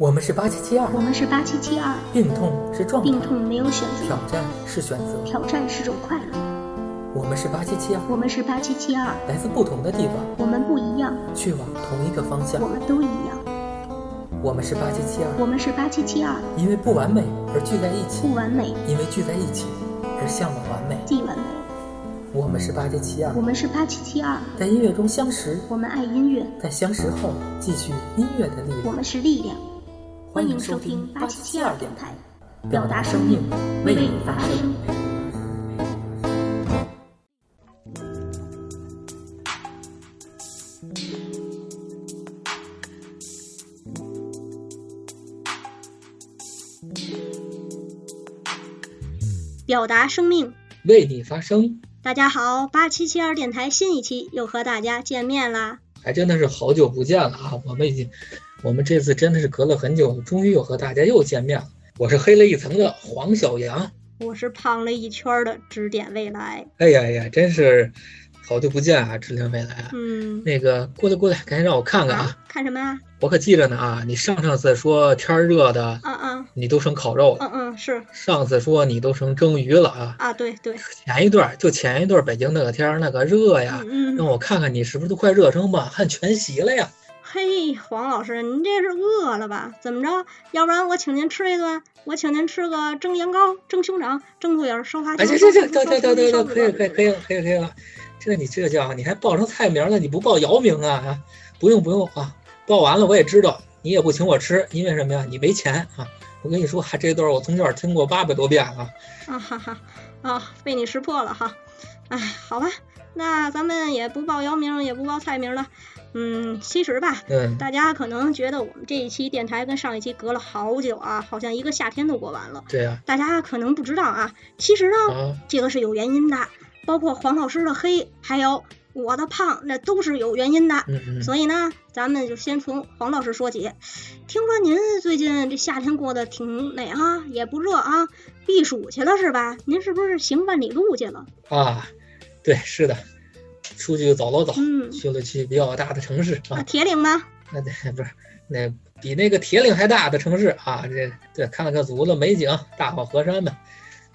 我们是八七七二，我们是八七七二，病痛是状态，病痛没有选择，挑战是选择。挑战是种快乐。我们是八七七二，我们是八七七二，来自不同的地方，我们不一样，去往同一个方向。我。们都一样。我们是八七七二，我们是八七七二，因为不完美而聚在一起。不，完美。因为聚在一起。而向往完美。既完美。我们是八七七二。我，们是八七七二，在音乐中相识，我们爱音乐，在相识后继续音乐的力量。我。们是力量。欢迎收听八七七二电台，表达生命，为你发声。表达生命。为你发声，大家好，八七七二电台新一期又和大家见面啦。还真的是好久不见了啊！我们已经，我们这次真的是隔了很久，终于又和大家又见面了。我是黑了一层的黄小阳。我是胖了一圈儿的指点未来。哎呀哎呀，真是好久不见啊，指点未来啊！嗯，那个过来过来，赶紧让我看看啊！看什么啊？我可记着呢啊！你上上次说天儿热的，嗯嗯你都成烤肉了；嗯嗯，是上次说你都成蒸鱼了啊！啊，对对，前一段就前一段北京那个天儿那个热呀，嗯嗯。让我看看你是不是都快热成满汉全席了呀？嘿，黄老师，您这是饿了吧？怎么着？要不然我请您吃一顿，我请您吃个蒸羊羔、蒸熊掌、蒸鹿眼、烧花哎，椒。行行行，烧得得得得得，烧可以可以可以了可以可以了。这你这叫你还报上菜名了，你不报姚明啊？啊，不用不用啊，报完了我也知道，你也不请我吃，因为什么呀？你没钱啊！我跟你说，这段我从这儿听过八百多遍了。啊哈哈啊，被你识破了哈。哎，好吧，那咱们也不报姚明，也不报菜名了。嗯，其实吧，嗯，大家可能觉得我们这一期电台跟上一期隔了好久啊，好像一个夏天都过完了。对呀大家可能不知道啊，其实呢，啊，这个是有原因的，包括黄老师的黑，还有我的胖，那都是有原因的。嗯嗯，所以呢，咱们就先从黄老师说起。听说您最近这夏天过得挺美啊，也不热啊，避暑去了是吧？您是不是行万里路去了？啊，对，是的，出去走了走，嗯，去了去比较大的城市啊，啊，铁岭吗？那对不是那比那个铁岭还大的城市啊，这对看了看足了美景，大好河山嘛，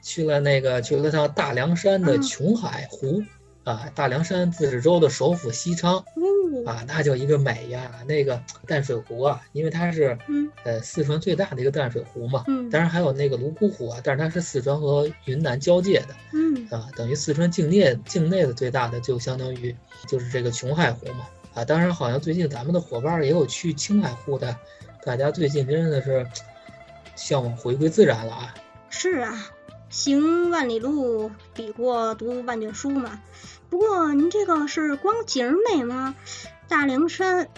去了那个去了趟大凉山的嗯琼海湖。啊，大凉山自治州的首府西昌哦，啊，那叫一个美呀！那个淡水湖啊，因为它是嗯呃四川最大的一个淡水湖嘛，嗯当然还有那个泸沽湖啊，但是它是四川和云南交界的，嗯啊，等于四川境内境内的最大的就相当于就是这个琼海湖嘛。啊，当然好像最近咱们的伙伴也有去青海湖的，大家最近真的是向往回归自然了啊。是啊，行万里路比过读万卷书嘛。不过您这个是光景美吗？大凉山，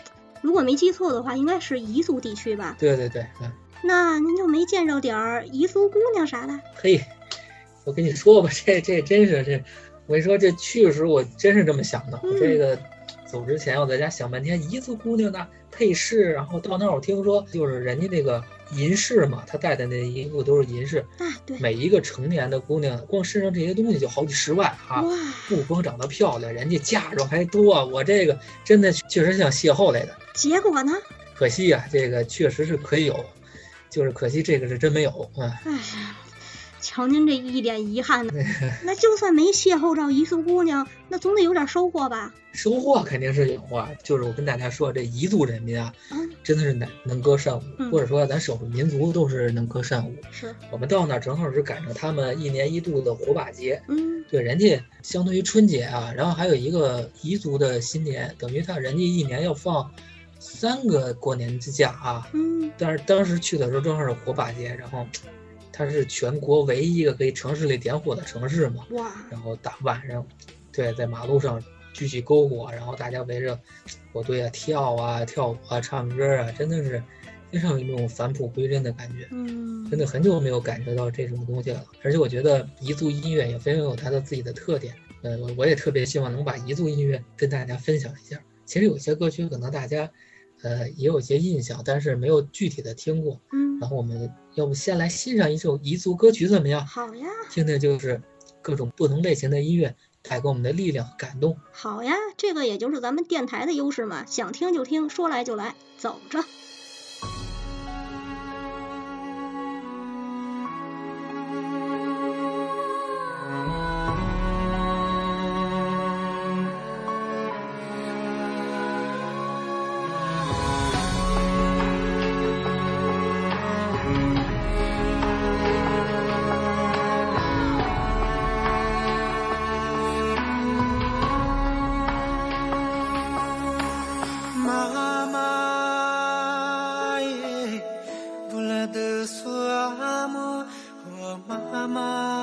如果没记错的话，应该是彝族地区吧？对对对，嗯，那您就没见着点儿彝族姑娘啥的？嘿，我跟你说吧，这这真是这，我跟你说这去的时候我真是这么想的，我嗯这个。走之前，我在家想半天，彝族姑娘的配饰，然后到那儿我听说，就是人家那个银饰嘛，她戴的那衣服都是银饰，啊，对，每一个成年的姑娘，光身上这些东西就好几十万啊！哇，不光长得漂亮，人家嫁妆还多。我这个真的确实像邂逅来的，结果呢？可惜呀、这个确实是可以有，就是可惜这个是真没有啊。哎呀，瞧您这一脸遗憾呢。那就算没邂逅着彝族姑娘，那总得有点收获吧？收获肯定是有啊，就是我跟大家说，这彝族人民啊，嗯，真的是能能歌善舞，嗯或者说咱少数民族都是能歌善舞。是，我们到那儿正好是赶上他们一年一度的火把节，嗯对，人家相当于春节啊，然后还有一个彝族的新年，等于他人家一年要放三个过年之假啊。嗯，但是当时去的时候正好是火把节，然后它是全国唯一一个可以城市里点火的城市嘛。哇，然后大晚上，对，在马路上举起篝火，然后大家围着火堆啊跳啊跳舞啊唱歌啊，真的是非常有一种返璞归真的感觉。嗯，真的很久没有感觉到这种东西了，而且我觉得彝族音乐也非常有它的自己的特点。呃，我我也特别希望能把彝族音乐跟大家分享一下。其实有些歌曲可能大家，呃，也有一些印象，但是没有具体的听过。嗯，然后我们要不先来欣赏一首彝族歌曲怎么样？好呀，听听就是各种不同类型的音乐带给我们的力量、感动。好呀，这个也就是咱们电台的优势嘛，想听就听，说来就来，走着。amor, oh mamá.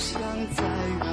不想再问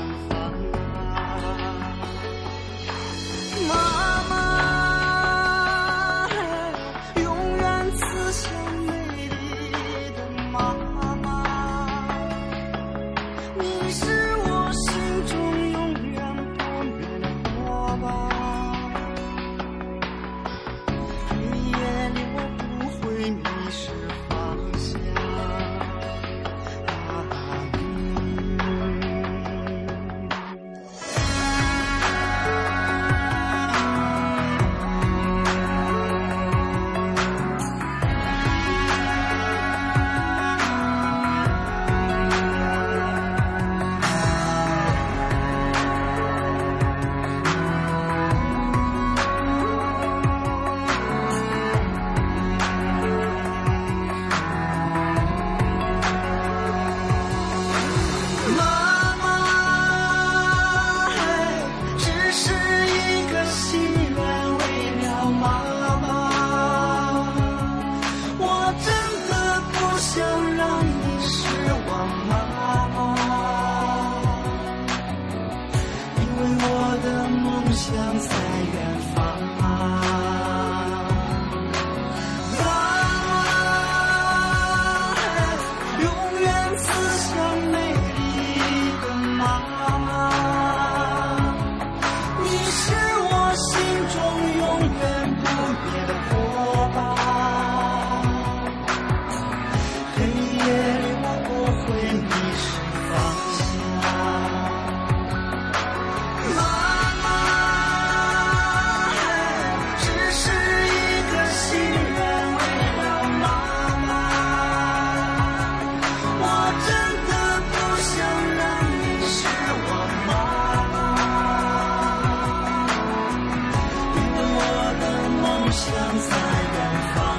正在远方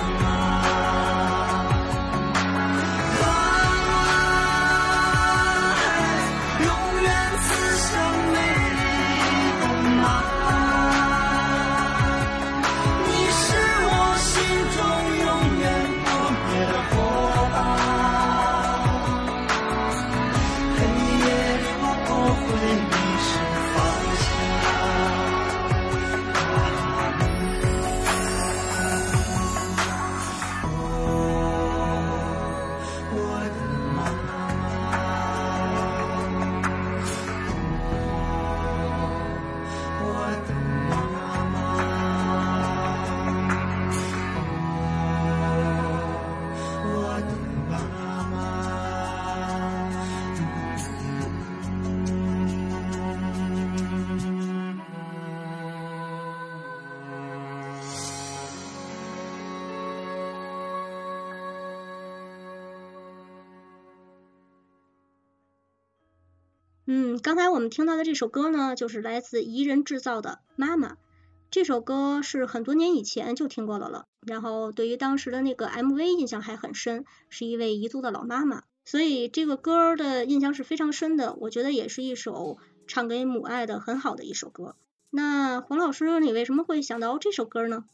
嗯，刚才我们听到的这首歌呢，就是来自彝人制造的《妈妈》。这首歌是很多年以前就听过了了，然后对于当时的那个 MV 印象还很深，是一位彝族的老妈妈，所以这个歌的印象是非常深的。我觉得也是一首唱给母爱的很好的一首歌。那黄老师，你为什么会想到这首歌呢？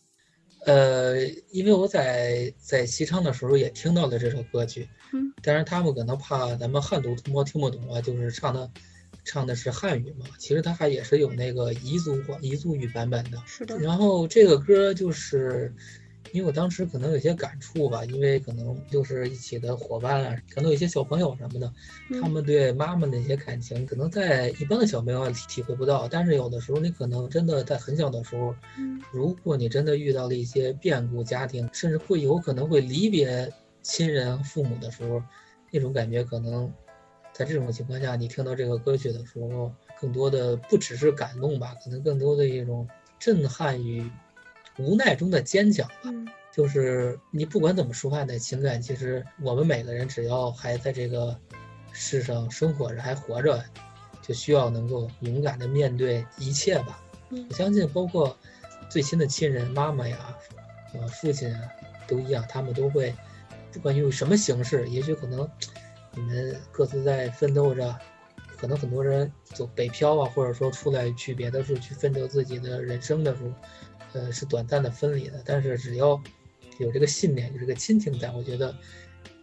呃，因为我在在西昌的时候也听到了这首歌曲，嗯，但是他们可能怕咱们汉族同胞听不懂啊，就是唱的唱的是汉语嘛，其实它还也是有那个彝族话彝族语版本的。是的，然后这个歌就是，因为我当时可能有些感触吧，因为可能就是一起的伙伴啊，可能有些小朋友什么的，他嗯们对妈妈的一些感情，可能在一般的小朋友体体会不到，但是有的时候你可能真的在很小的时候，嗯如果你真的遇到了一些变故，家庭甚至会有可能会离别亲人、父母的时候，那种感觉可能在这种情况下，你听到这个歌曲的时候，更多的不只是感动吧，可能更多的一种震撼与无奈中的坚强。嗯就是你不管怎么抒发你的情感，其实我们每个人只要还在这个世上生活着，还活着，就需要能够勇敢的面对一切吧。嗯我相信，包括最亲的亲人，妈妈呀，呃，父亲啊，都一样，他们都会，不管用什么形式，也许可能你们各自在奋斗着，可能很多人走北漂啊，或者说出来去别的处去奋斗自己的人生的时候，呃，是短暂的分离的。但是只要有这个信念，有这个亲情在，我觉得，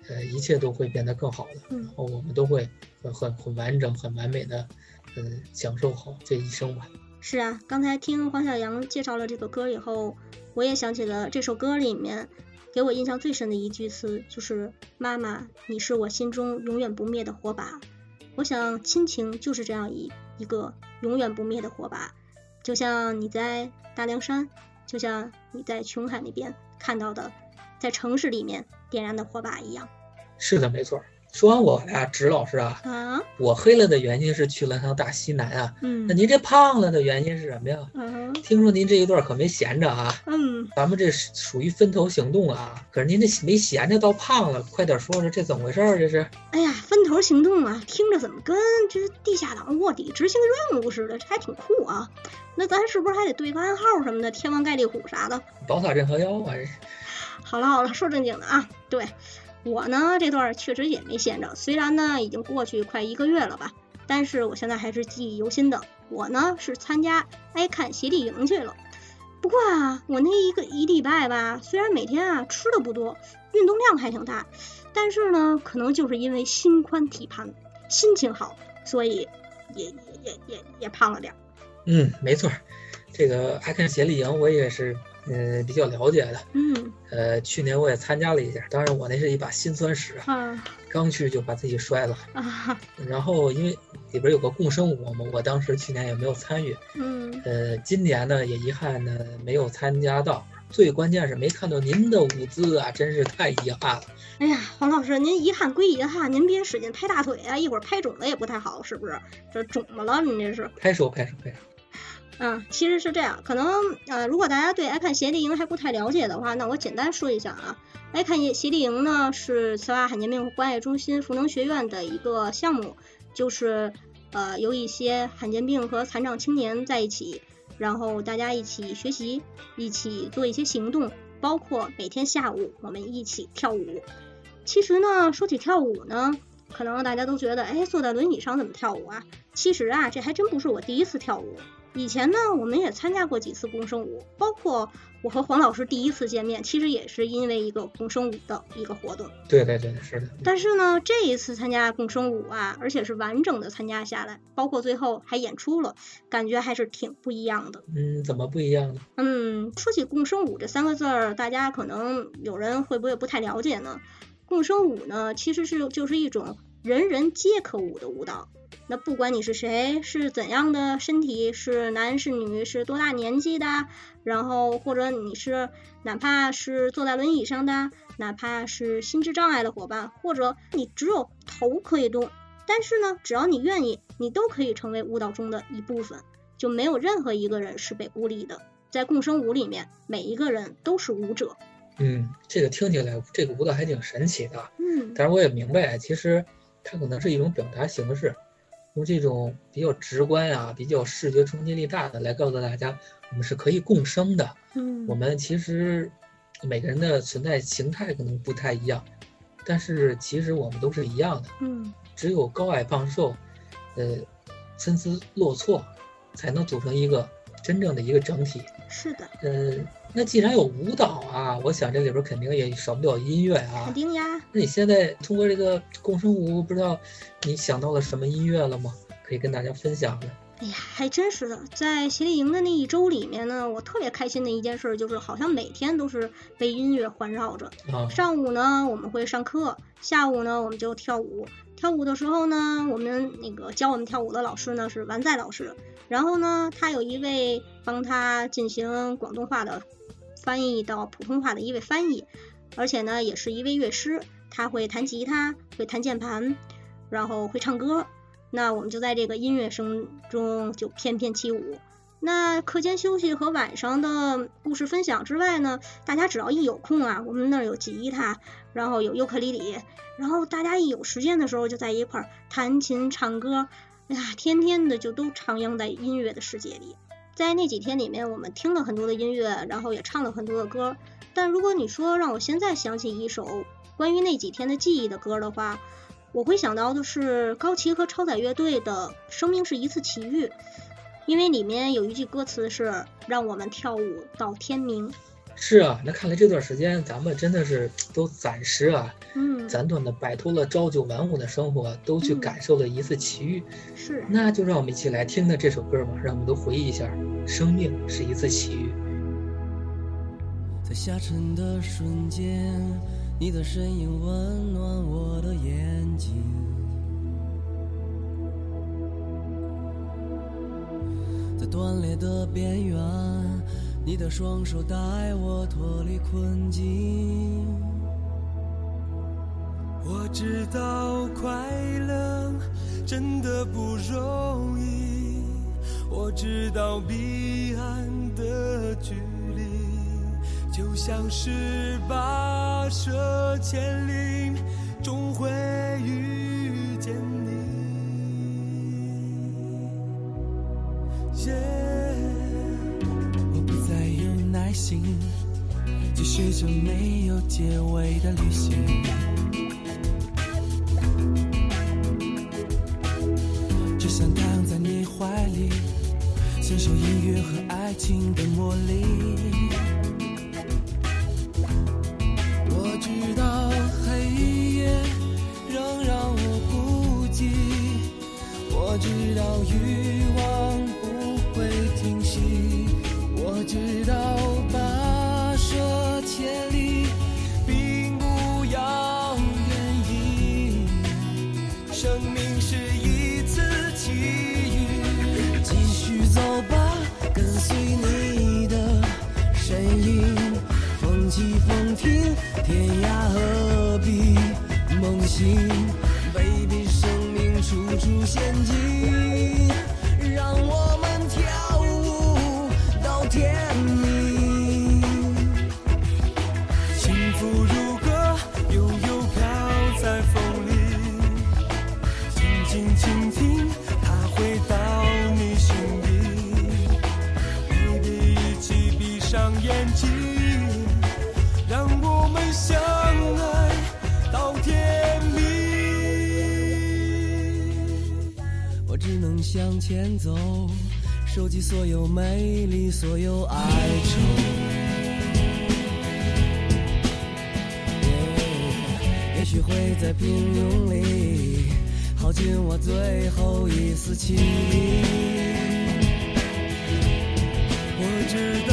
呃，一切都会变得更好的。嗯然后我们都会很很很完整、很完美的，嗯、享受好这一生吧。是啊，刚才听黄小阳介绍了这个歌以后，我也想起了这首歌里面给我印象最深的一句词，就是“妈妈，你是我心中永远不灭的火把”。我想亲情就是这样一一个永远不灭的火把，就像你在大凉山，就像你在琼海那边看到的，在城市里面点燃的火把一样是的，没错。说完我俩，植老师啊，啊。我黑了的原因是去了趟大西南啊。嗯那您这胖了的原因是什么呀？嗯听说您这一段可没闲着啊，嗯，咱们这是属于分头行动啊。可是您这没闲着倒胖了，快点说说这怎么回事儿？这是？哎呀，分头行动啊，听着怎么跟这地下党卧底执行任务似的，这还挺酷啊。那咱是不是还得对个暗号什么的，天王盖地虎啥的？宝塔镇河妖啊！好了好了，说正经的啊，对我呢这段确实也没闲着，虽然呢已经过去快一个月了吧，但是我现在还是记忆犹新的。我呢是参加爱看协力营去了，不过啊，我那一个一礼拜吧，虽然每天啊吃的不多，运动量还挺大，但是呢，可能就是因为心宽体胖，心情好，所以也也也也也胖了点儿。嗯，没错。这个爱看协力营，我也是嗯比较了解的。嗯呃，去年我也参加了一下，当然我那是一把辛酸史啊，啊刚去就把自己摔了。啊然后因为里边有个共生舞嘛，我当时去年也没有参与。嗯呃，今年呢也遗憾呢没有参加到。最关键是没看到您的舞姿啊，真是太遗憾了。哎呀，黄老师，您遗憾归遗憾，您别使劲拍大腿啊，一会儿拍肿了也不太好，是不是？这肿么了？您这是？拍手拍手拍手。嗯，其实是这样，可能呃，如果大家对爱看协力营还不太了解的话，那我简单说一下啊。爱看协力营呢是慈娃罕见病关爱中心赋能学院的一个项目，就是呃有一些罕见病和残障青年在一起，然后大家一起学习，一起做一些行动，包括每天下午我们一起跳舞。其实呢，说起跳舞呢，可能大家都觉得，哎，坐在轮椅上怎么跳舞啊？其实啊，这还真不是我第一次跳舞。以前呢，我们也参加过几次共生舞，包括我和黄老师第一次见面，其实也是因为一个共生舞的一个活动。对对对，是的。但是呢，这一次参加共生舞啊，而且是完整的参加下来，包括最后还演出了，感觉还是挺不一样的。嗯，怎么不一样呢？嗯，说起共生舞这三个字儿，大家可能有人会不会不太了解呢？共生舞呢，其实是就是一种人人皆可舞的舞蹈。那不管你是谁，是怎样的身体，是男是女，是多大年纪的，然后或者你是哪怕是坐在轮椅上的，哪怕是心智障碍的伙伴，或者你只有头可以动，但是呢，只要你愿意，你都可以成为舞蹈中的一部分，就没有任何一个人是被孤立的。在共生舞里面，每一个人都是舞者。嗯，这个听起来这个舞蹈还挺神奇的。嗯但是我也明白，其实它可能是一种表达形式，用这种比较直观呀、比较视觉冲击力大的来告诉大家，我们是可以共生的。嗯，我们其实每个人的存在形态可能不太一样，但是其实我们都是一样的。嗯只有高矮胖瘦，呃，参差落错，才能组成一个真正的一个整体。是的，呃，那既然有舞蹈啊，我想这里边肯定也少不了音乐啊肯。定呀。那你现在通过这个共生舞，不知道你想到了什么音乐了吗？可以跟大家分享的。哎呀，还真是的，在协力营的那一周里面呢，我特别开心的一件事就是，好像每天都是被音乐环绕着。啊，上午呢，我们会上课；下午呢，我们就跳舞。跳舞的时候呢，我们那个教我们跳舞的老师呢是完在老师，然后呢，他有一位帮他进行广东话的翻译到普通话的一位翻译，而且呢，也是一位乐师，他会弹吉他，会弹键盘，然后会唱歌。那我们就在这个音乐声中就翩翩起舞。那课间休息和晚上的故事分享之外呢，大家只要一有空啊，我们那儿有吉他，然后有尤克里里，然后大家一有时间的时候就在一块儿弹琴唱歌，哎呀，天天的就都徜徉在音乐的世界里。在那几天里面，我们听了很多的音乐，然后也唱了很多的歌。但如果你说让我现在想起一首关于那几天的记忆的歌的话，我会想到的是高旗和超载乐队的《生命是一次奇遇》，因为里面有一句歌词是“让我们跳舞到天明是啊，那看来这段时间咱们真的是都暂时啊，”。嗯，暂短的摆脱了朝九晚五的生活，都去嗯感受了一次奇遇。是。那就让我们一起来听的这首歌吧，让我们都回忆一下，生命是一次奇遇。在下沉的瞬间，你的身影温暖我的眼睛。断裂的边缘，你的双手带我脱离困境。我知道快乐真的不容易，我知道彼岸的距离就像是跋涉千里，终会遇我不再有耐心，继续这没有结尾的旅行。只想躺在你怀里，享受音乐和爱情的魔力。我知道黑夜仍让我孤寂，我知道欲上眼睛，让我们相爱到天明。我只能向前走，收集所有美丽，所有哀愁。也许会在平庸里耗尽我最后一丝气力。我知道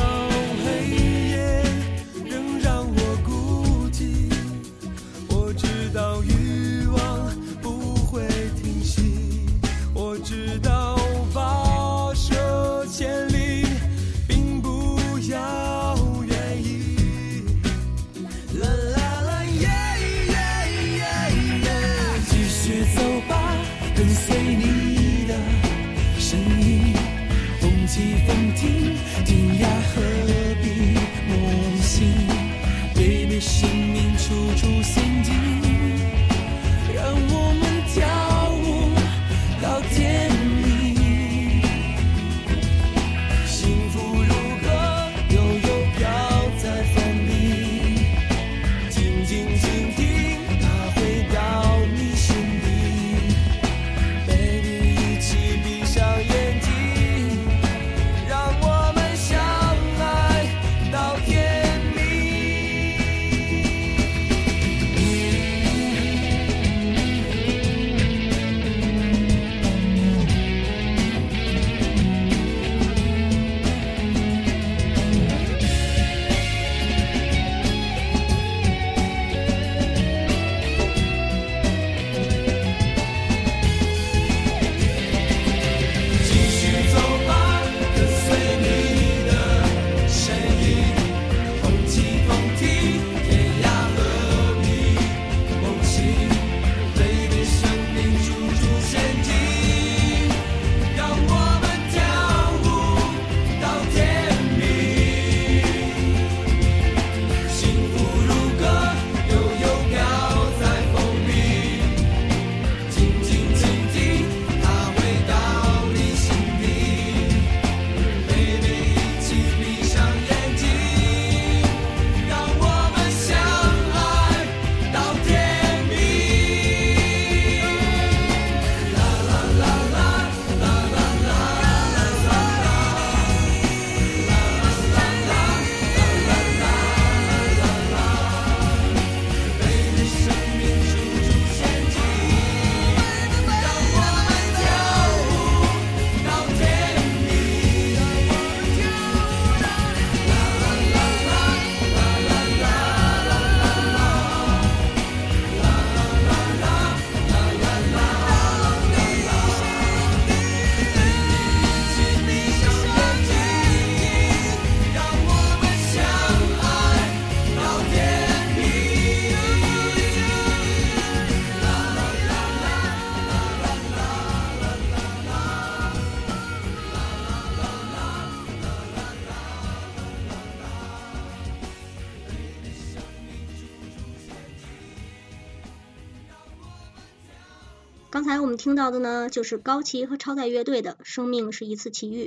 刚才我们听到的呢，就是高旗和超载乐队的《生命是一次奇遇》，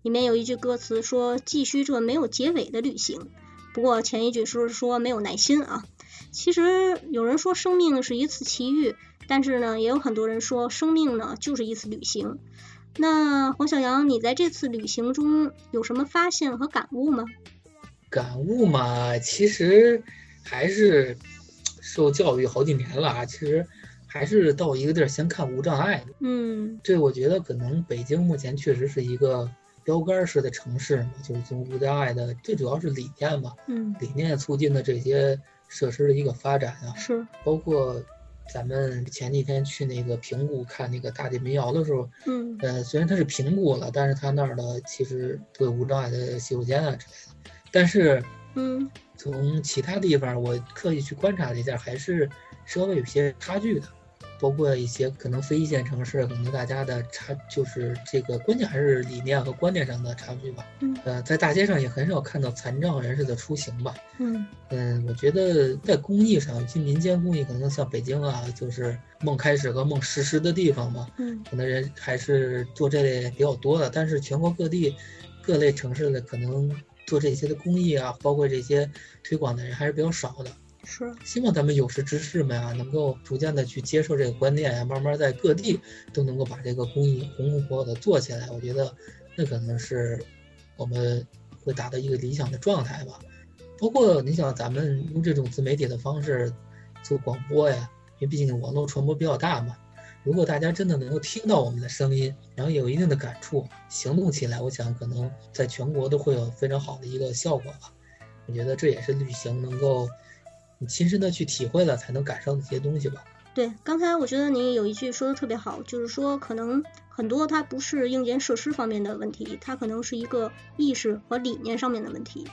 里面有一句歌词说：“继续这没有结尾的旅行。”不过前一句是说没有耐心啊。其实有人说生命是一次奇遇，但是呢，也有很多人说生命呢就是一次旅行。那黄小阳，你在这次旅行中有什么发现和感悟吗？感悟嘛，其实还是受教育好几年了啊，其实还是到一个地儿先看无障碍。嗯，这我觉得可能北京目前确实是一个标杆式的城市嘛，就是从无障碍的，最主要是理念吧，嗯，理念促进的这些设施的一个发展啊，是，包括。咱们前几天去那个平谷看那个大地民谣的时候，嗯，呃，虽然它是平谷了，但是它那儿的其实都有无障碍的洗手间啊之类的。但是，嗯，从其他地方我刻意去观察了一下，还是稍微有些差距的。包括一些可能非一线城市，可能大家的差就是这个关键还是理念和观念上的差距吧。嗯，呃，在大街上也很少看到残障人士的出行吧。嗯嗯，我觉得在公益上，尤其民间公益，可能像北京啊，就是梦开始和梦实施的地方嘛。嗯，可能人还是做这类比较多的，但是全国各地各类城市的可能做这些的公益啊，包括这些推广的人还是比较少的。是，希望咱们有识之士们啊，能够逐渐的去接受这个观念啊，慢慢在各地都能够把这个公益红红火火的做起来。我觉得那可能是我们会达到一个理想的状态吧。包括你想，咱们用这种自媒体的方式做广播呀，因为毕竟网络传播比较大嘛。如果大家真的能够听到我们的声音，然后有一定的感触，行动起来，我想可能在全国都会有非常好的一个效果吧。我觉得这也是旅行能够。亲身的去体会了，才能感受那些东西吧。对，刚才我觉得你有一句说的特别好，就是说可能很多它不是硬件设施方面的问题，它可能是一个意识和理念上面的问题。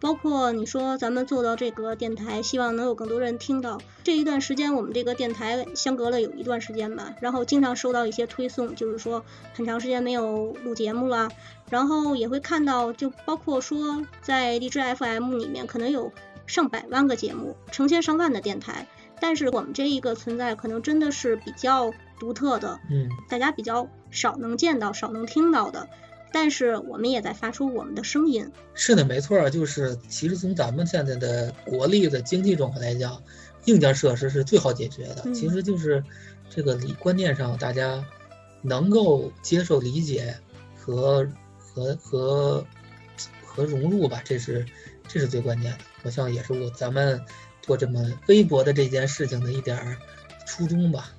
包括你说咱们做到这个电台，希望能有更多人听到。这一段时间我们这个电台相隔了有一段时间吧，然后经常收到一些推送，就是说很长时间没有录节目了，然后也会看到，就包括说在荔枝 FM 里面可能有。上百万个节目，成千上万的电台，但是我们这一个存在可能真的是比较独特的，嗯，大家比较少能见到、少能听到的，但是我们也在发出我们的声音。是的，没错，就是其实从咱们现在的国力的经济状况来讲，硬件设施是最好解决的。其实就是这个理观念上，大家能够接受、理解和和和和融入吧，这是这是最关键的。好像也是我咱们做这么微薄的这件事情的一点儿初衷吧，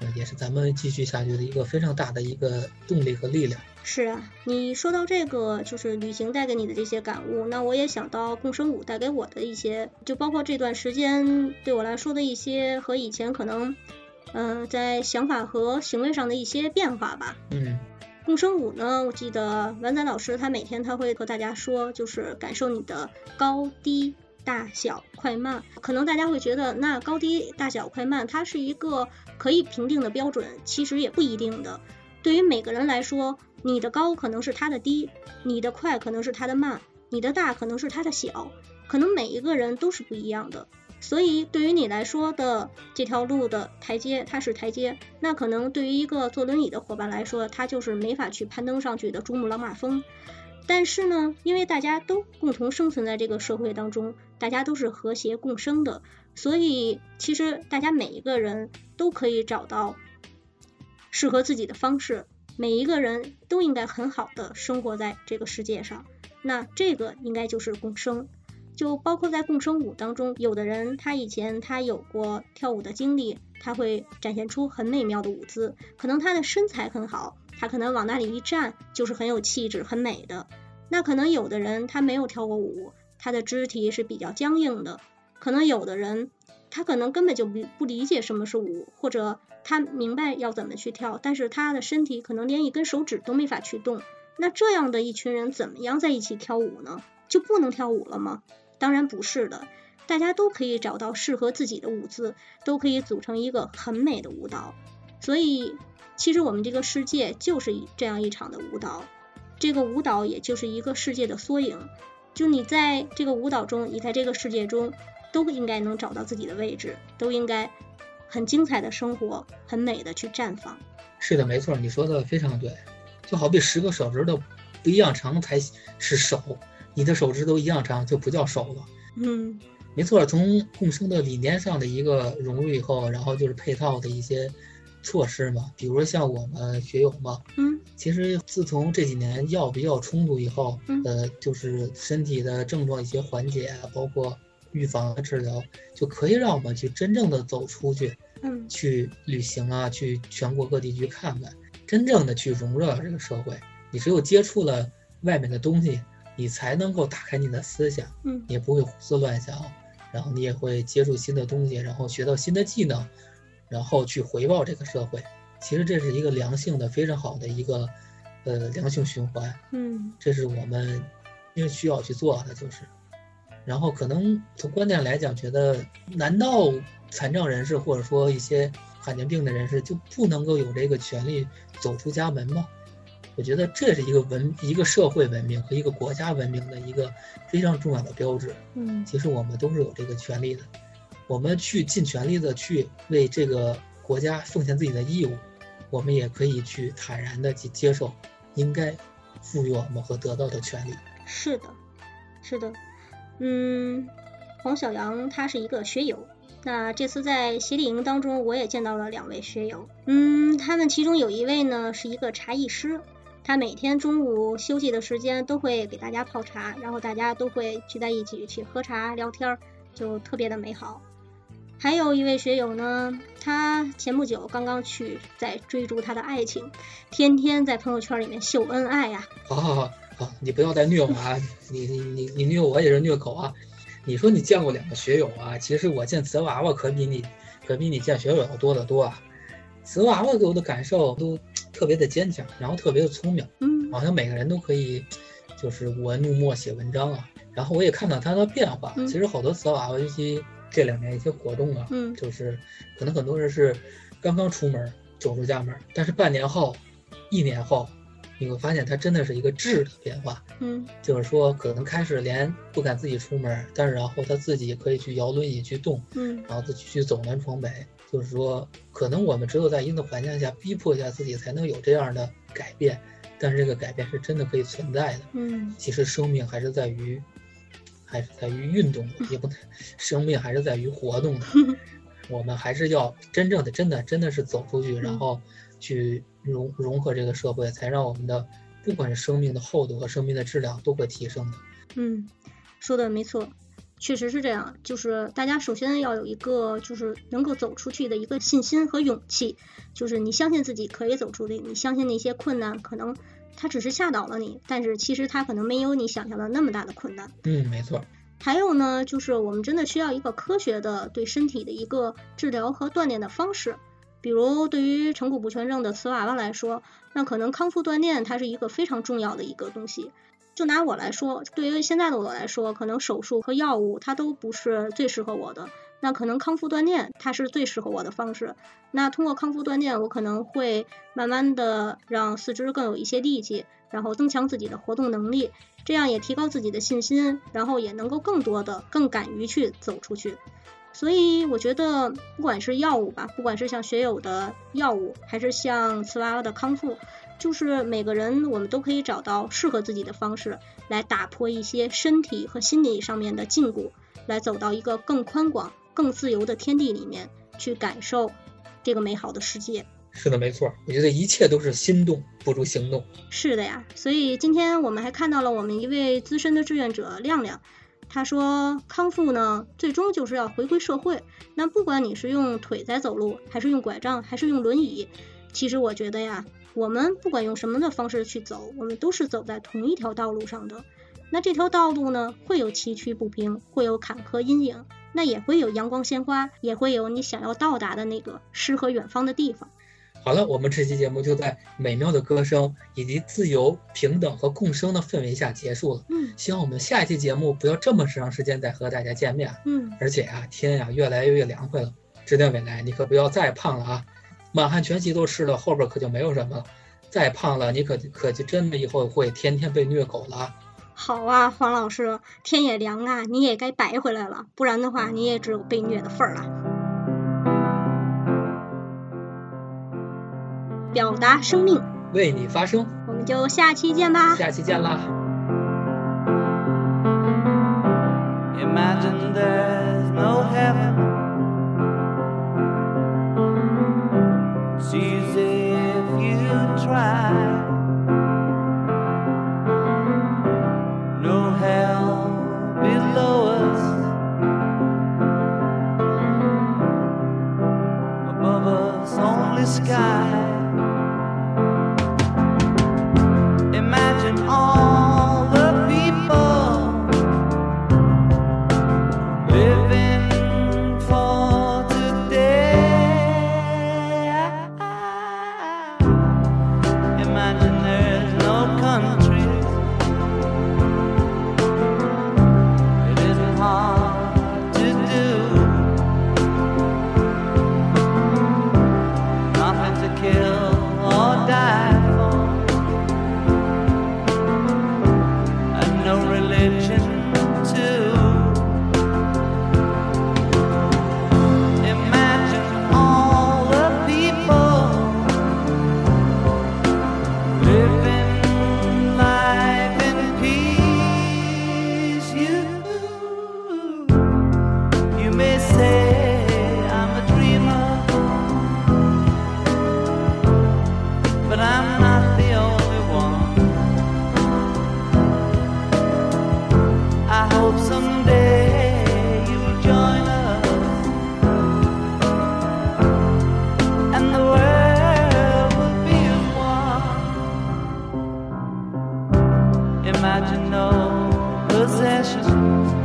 嗯，也是咱们继续下去的一个非常大的一个动力和力量。是啊，你说到这个就是旅行带给你的这些感悟，那我也想到共生舞带给我的一些，就包括这段时间对我来说的一些和以前可能，嗯，在想法和行为上的一些变化吧。嗯，共生舞呢，我记得丸仔老师他每天他会和大家说，就是感受你的高低。大小快慢，可能大家会觉得那高低大小快慢它是一个可以评定的标准，其实也不一定的。对于每个人来说，你的高可能是他的低，你的快可能是他的慢，你的大可能是他的小，可能每一个人都是不一样的。所以对于你来说的这条路的台阶，它是台阶，那可能对于一个坐轮椅的伙伴来说，他就是没法去攀登上去的珠穆朗玛峰。但是呢，因为大家都共同生存在这个社会当中，大家都是和谐共生的，所以其实大家每一个人都可以找到适合自己的方式，每一个人都应该很好的生活在这个世界上。那这个应该就是共生，就包括在共生舞当中，有的人他以前他有过跳舞的经历，他会展现出很美妙的舞姿，可能他的身材很好。他可能往那里一站，就是很有气质、很美的。那可能有的人他没有跳过舞，他的肢体是比较僵硬的。可能有的人他可能根本就不不理解什么是舞，或者他明白要怎么去跳，但是他的身体可能连一根手指都没法去动。那这样的一群人怎么样在一起跳舞呢？就不能跳舞了吗？当然不是的，大家都可以找到适合自己的舞姿，都可以组成一个很美的舞蹈。所以。其实我们这个世界就是这样一场的舞蹈，这个舞蹈也就是一个世界的缩影。就你在这个舞蹈中，你在这个世界中，都应该能找到自己的位置，都应该很精彩的生活，很美的去绽放。是的，没错，你说的非常对。就好比十个手指头不一样长才是手，你的手指都一样长就不叫手了。嗯没错，从共生的理念上的一个融入以后，然后就是配套的一些措施嘛，比如说像我们学友嘛，嗯其实自从这几年药比较充足以后，嗯呃，就是身体的症状一些缓解啊，包括预防和治疗，就可以让我们去真正的走出去，嗯去旅行啊，去全国各地去看看，真正的去融入到这个社会。你只有接触了外面的东西，你才能够打开你的思想，嗯你也不会胡思乱想，然后你也会接触新的东西，然后学到新的技能，然后去回报这个社会。其实这是一个良性的、非常好的一个呃良性循环，嗯这是我们因为需要去做的，就是。然后可能从观点来讲，觉得难道残障人士或者说一些罕见病的人士就不能够有这个权利走出家门吗？我觉得这是一个文一个社会文明和一个国家文明的一个非常重要的标志。嗯其实我们都是有这个权利的，我们去尽全力的去为这个国家奉献自己的义务，我们也可以去坦然的去接受应该赋予我们和得到的权利。是的，是的，嗯，黄小阳他是一个学友，那这次在协理营当中，我也见到了两位学友，嗯，他们其中有一位呢是一个茶艺师，他每天中午休息的时间都会给大家泡茶，然后大家都会聚在一起去喝茶聊天儿，就特别的美好。还有一位学友呢，他前不久刚刚去在追逐他的爱情，天天在朋友圈里面秀恩爱呀、好好好好，你不要再虐我啊！你你你你虐我也是虐狗啊！你说你见过两个学友啊？其实我见瓷娃娃可比你可比你见学友要多得多啊！瓷娃娃给我的感受都特别的坚强，然后特别的聪明，嗯好像每个人都可以就是舞文弄墨写文章啊。然后我也看到他的变化，嗯其实好多瓷娃娃，尤其这两年一些活动啊，嗯就是可能很多人是刚刚出门走出家门，但是半年后、一年后，你会发现它真的是一个质的变化。嗯就是说，可能开始连不敢自己出门，但是然后他自己可以去摇轮椅去动，嗯然后自己去走南闯北。就是说，可能我们只有在一定的环境下逼迫一下自己，才能有这样的改变。但是这个改变是真的可以存在的。嗯其实生命还是在于，还是在于运动的，也不能，生命还是在于活动的。我们还是要真正的、真的、真的是走出去，然后去融融合这个社会，才让我们的不管是生命的厚度和生命的质量都会提升的。嗯，说的没错，确实是这样。就是大家首先要有一个就是能够走出去的一个信心和勇气，就是你相信自己可以走出去，你相信那些困难可能它只是吓倒了你，但是其实它可能没有你想象的那么大的困难。嗯，没错。还有呢，就是我们真的需要一个科学的对身体的一个治疗和锻炼的方式。比如对于成骨不全症的瓷娃娃来说，那可能康复锻炼它是一个非常重要的一个东西。就拿我来说，对于现在的我来说，可能手术和药物它都不是最适合我的。那可能康复锻炼它是最适合我的方式。那通过康复锻炼，我可能会慢慢的让四肢更有一些力气，然后增强自己的活动能力，这样也提高自己的信心，然后也能够更多的、更敢于去走出去。所以我觉得，不管是药物吧，不管是像学友的药物，还是像瓷娃娃的康复，就是每个人我们都可以找到适合自己的方式，来打破一些身体和心理上面的禁锢，来走到一个更宽广、更自由的天地里面，去感受这个美好的世界。是的，没错。我觉得一切都是心动不如行动。是的呀，所以今天我们还看到了我们一位资深的志愿者亮亮，他说康复呢，最终就是要回归社会。那不管你是用腿在走路，还是用拐杖，还是用轮椅，其实我觉得呀，我们不管用什么的方式去走，我们都是走在同一条道路上的。那这条道路呢，会有崎岖不平，会有坎坷阴影，那也会有阳光鲜花，也会有你想要到达的那个诗和远方的地方。好了，我们这期节目就在美妙的歌声以及自由、平等和共生的氛围下结束了。嗯希望我们下一期节目不要这么长时间再和大家见面。嗯，而且啊，天呀、越来越凉快了。指点未来，你可不要再胖了啊！满汉全席都吃了，后边可就没有什么了。再胖了，你可可就真的以后会天天被虐狗了啊。好啊，黄老师，天也凉啊，你也该白回来了，不然的话，你也只有被虐的份儿了。表达生命为你发声我们就下期见吧下期见啦 imagine there's no heaven precious.